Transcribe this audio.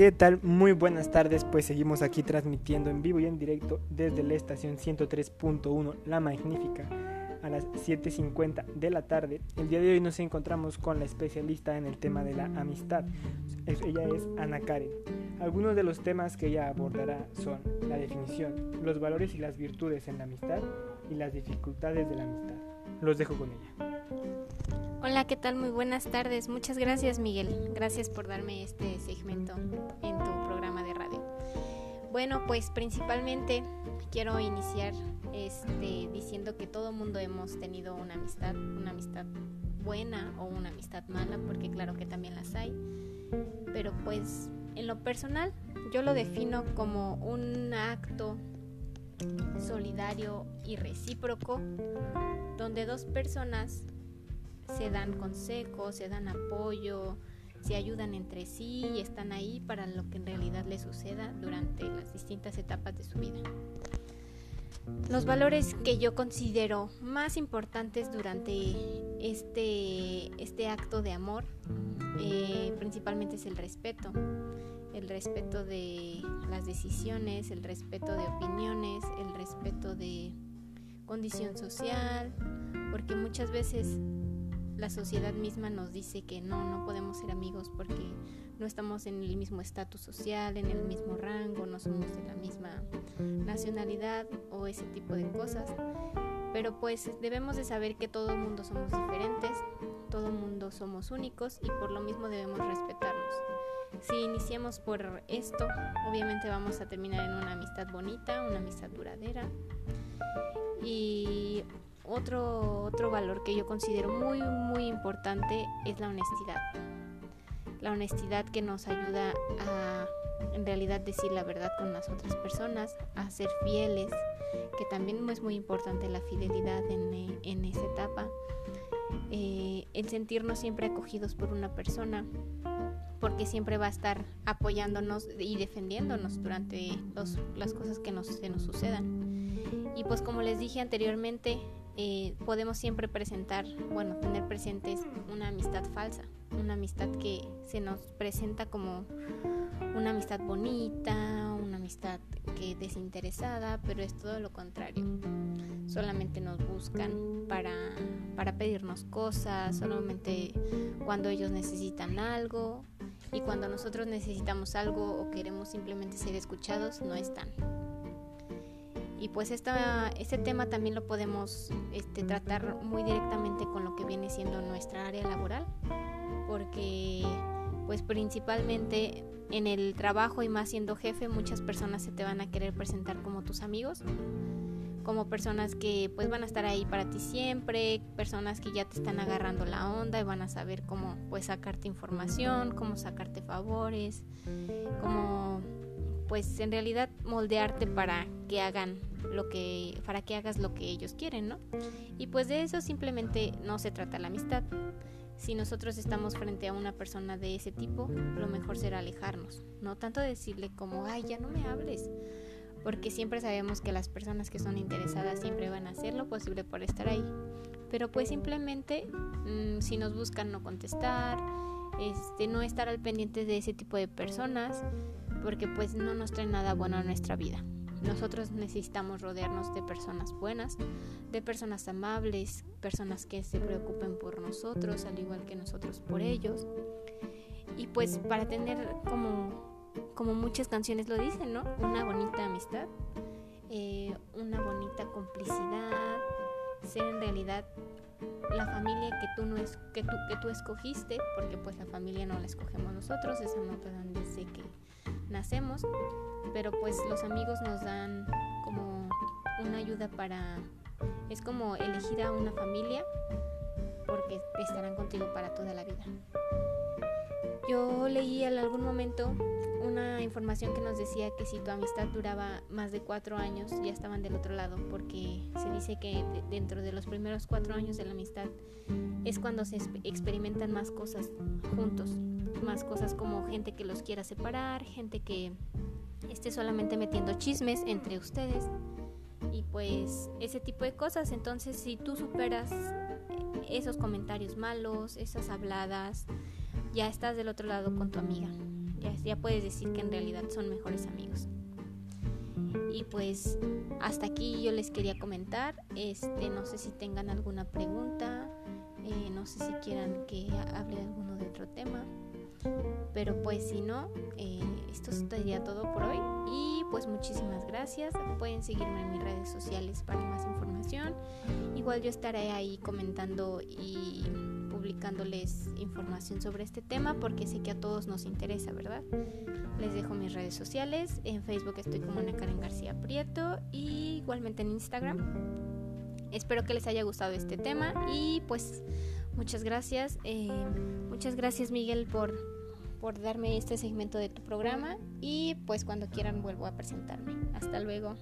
¿Qué tal? Muy buenas tardes, pues seguimos aquí transmitiendo en vivo y en directo desde la estación 103.1 La Magnífica a las 7.50 de la tarde. El día de hoy nos encontramos con la especialista en el tema de la amistad. Ella es Ana Karen. Algunos de los temas que ella abordará son la definición, los valores y las virtudes en la amistad y las dificultades de la amistad. Los dejo con ella. Hola, ¿qué tal? Muy buenas tardes. Muchas gracias, Miguel. Gracias por darme este segmento en tu programa de radio. Bueno, pues principalmente quiero iniciar este, diciendo que todo mundo hemos tenido una amistad, una amistad buena o una amistad mala, porque claro que también las hay. Pero pues en lo personal yo lo defino como un acto solidario y recíproco donde dos personas se dan consejos, se dan apoyo, se ayudan entre sí y están ahí para lo que en realidad les suceda durante las distintas etapas de su vida. Los valores que yo considero más importantes durante este, este acto de amor eh, principalmente es el respeto. El respeto de las decisiones, el respeto de opiniones, el respeto de condición social, porque muchas veces la sociedad misma nos dice que no, no podemos ser amigos porque no estamos en el mismo estatus social, en el mismo rango, no somos de la misma nacionalidad o ese tipo de cosas. Pero pues debemos de saber que todo el mundo somos diferentes, todo el mundo somos únicos y por lo mismo debemos respetarnos. Si iniciamos por esto, obviamente vamos a terminar en una amistad bonita, una amistad duradera. Y otro, otro valor que yo considero muy, muy importante es la honestidad. La honestidad que nos ayuda a en realidad decir la verdad con las otras personas, a ser fieles, que también es muy importante la fidelidad en, en esa etapa. Eh, el sentirnos siempre acogidos por una persona, porque siempre va a estar apoyándonos y defendiéndonos durante las cosas que nos, que nos sucedan. Y pues como les dije anteriormente, eh, podemos siempre presentar, bueno, tener presentes una amistad falsa, una amistad que se nos presenta como una amistad bonita, una amistad que desinteresada, pero es todo lo contrario. Solamente nos buscan para, para pedirnos cosas, solamente cuando ellos necesitan algo y cuando nosotros necesitamos algo o queremos simplemente ser escuchados, no están. Y pues esta, este tema también lo podemos este, tratar muy directamente con lo que viene siendo nuestra área laboral, porque pues principalmente en el trabajo y más siendo jefe muchas personas se te van a querer presentar como tus amigos, como personas que pues van a estar ahí para ti siempre, personas que ya te están agarrando la onda y van a saber cómo pues sacarte información, cómo sacarte favores, cómo pues en realidad moldearte para que hagan lo que para que hagas lo que ellos quieren, ¿no? Y pues de eso simplemente no se trata la amistad. Si nosotros estamos frente a una persona de ese tipo, lo mejor será alejarnos, no tanto decirle como, "Ay, ya no me hables", porque siempre sabemos que las personas que son interesadas siempre van a hacer lo posible por estar ahí. Pero pues simplemente mm, si nos buscan no contestar, este, no estar al pendiente de ese tipo de personas, porque pues no nos trae nada bueno a nuestra vida. Nosotros necesitamos rodearnos de personas buenas, de personas amables, personas que se preocupen por nosotros, al igual que nosotros por ellos. Y pues para tener como, como muchas canciones lo dicen, ¿no? Una bonita amistad, eh, una bonita complicidad, ser en realidad la familia que tú no es que tú que tú escogiste porque pues la familia no la escogemos nosotros esa nota donde dice que nacemos, pero pues los amigos nos dan como una ayuda para, es como elegir a una familia porque estarán contigo para toda la vida. Yo leí en algún momento una información que nos decía que si tu amistad duraba más de cuatro años ya estaban del otro lado porque se dice que dentro de los primeros cuatro años de la amistad es cuando se experimentan más cosas juntos más cosas como gente que los quiera separar, gente que esté solamente metiendo chismes entre ustedes y pues ese tipo de cosas. Entonces si tú superas esos comentarios malos, esas habladas, ya estás del otro lado con tu amiga. Ya, puedes decir que en realidad son mejores amigos. Y pues hasta aquí yo les quería comentar. Este, no sé si tengan alguna pregunta, eh, no sé si quieran que hable alguno de otro tema. Pero pues si no, eh, esto sería todo por hoy. Y pues muchísimas gracias. Pueden seguirme en mis redes sociales para más información. Igual yo estaré ahí comentando y publicándoles información sobre este tema porque sé que a todos nos interesa, ¿verdad? Les dejo mis redes sociales. En Facebook estoy como Ana Karen García Prieto y igualmente en Instagram. Espero que les haya gustado este tema y pues muchas gracias. Eh, muchas gracias Miguel por, por darme este segmento de tu programa y pues cuando quieran vuelvo a presentarme. Hasta luego.